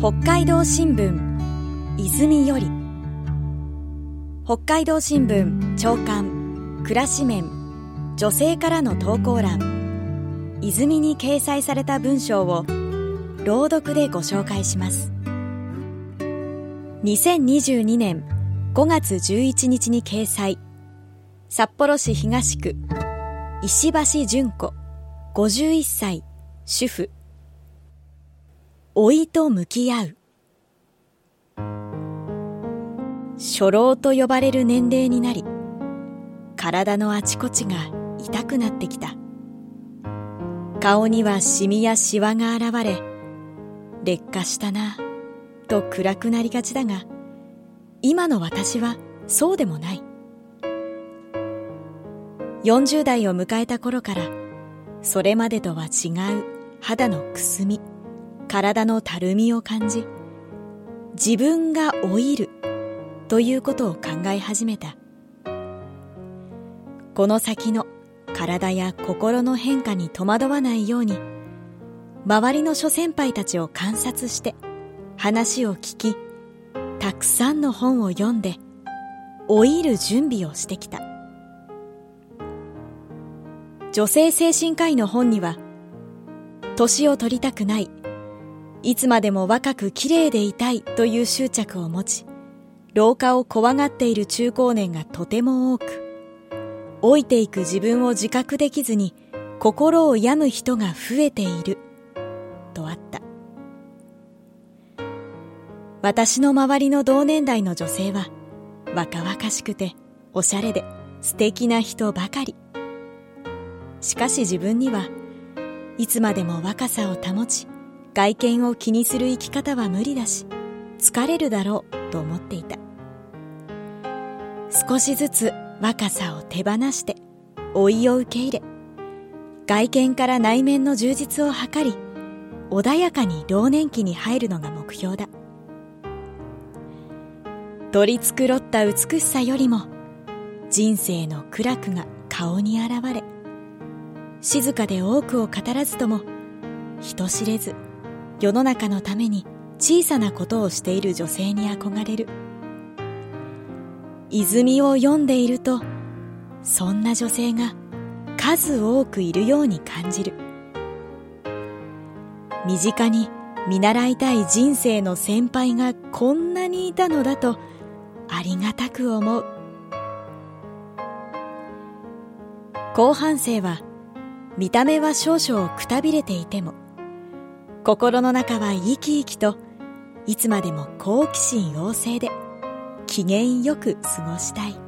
北海道新聞泉より。北海道新聞長官暮らし面女性からの投稿欄。泉に掲載された文章を朗読でご紹介します。2022年5月11日に掲載。札幌市東区石橋純子51歳主婦。老いと向き合う。初老と呼ばれる年齢になり体のあちこちが痛くなってきた。顔にはシミやシワが現れ劣化したなと暗くなりがちだが今の私はそうでもない。40代を迎えた頃からそれまでとは違う肌のくすみ。体のたるみを感じ自分が老いるということを考え始めた。この先の体や心の変化に戸惑わないように周りの諸先輩たちを観察して話を聞きたくさんの本を読んで老いる準備をしてきた。女性精神科医の本には年を取りたくないいつまでも若く綺麗でいたいという執着を持ち、老化を怖がっている中高年がとても多く、老いていく自分を自覚できずに心を病む人が増えている、とあった。私の周りの同年代の女性は、若々しくて、おしゃれで、素敵な人ばかり。しかし自分には、いつまでも若さを保ち、外見を気にする生き方は無理だし疲れるだろうと思っていた。少しずつ若さを手放して老いを受け入れ外見から内面の充実を図り穏やかに老年期に入るのが目標だ。取り繕った美しさよりも人生の苦楽が顔に現れ静かで多くを語らずとも人知れず世の中のために小さなことをしている女性に憧れる。泉を読んでいるとそんな女性が数多くいるように感じる。身近に見習いたい人生の先輩がこんなにいたのだとありがたく思う。後半生は見た目は少々くたびれていても心の中は生き生きといつまでも好奇心旺盛で機嫌よく過ごしたい。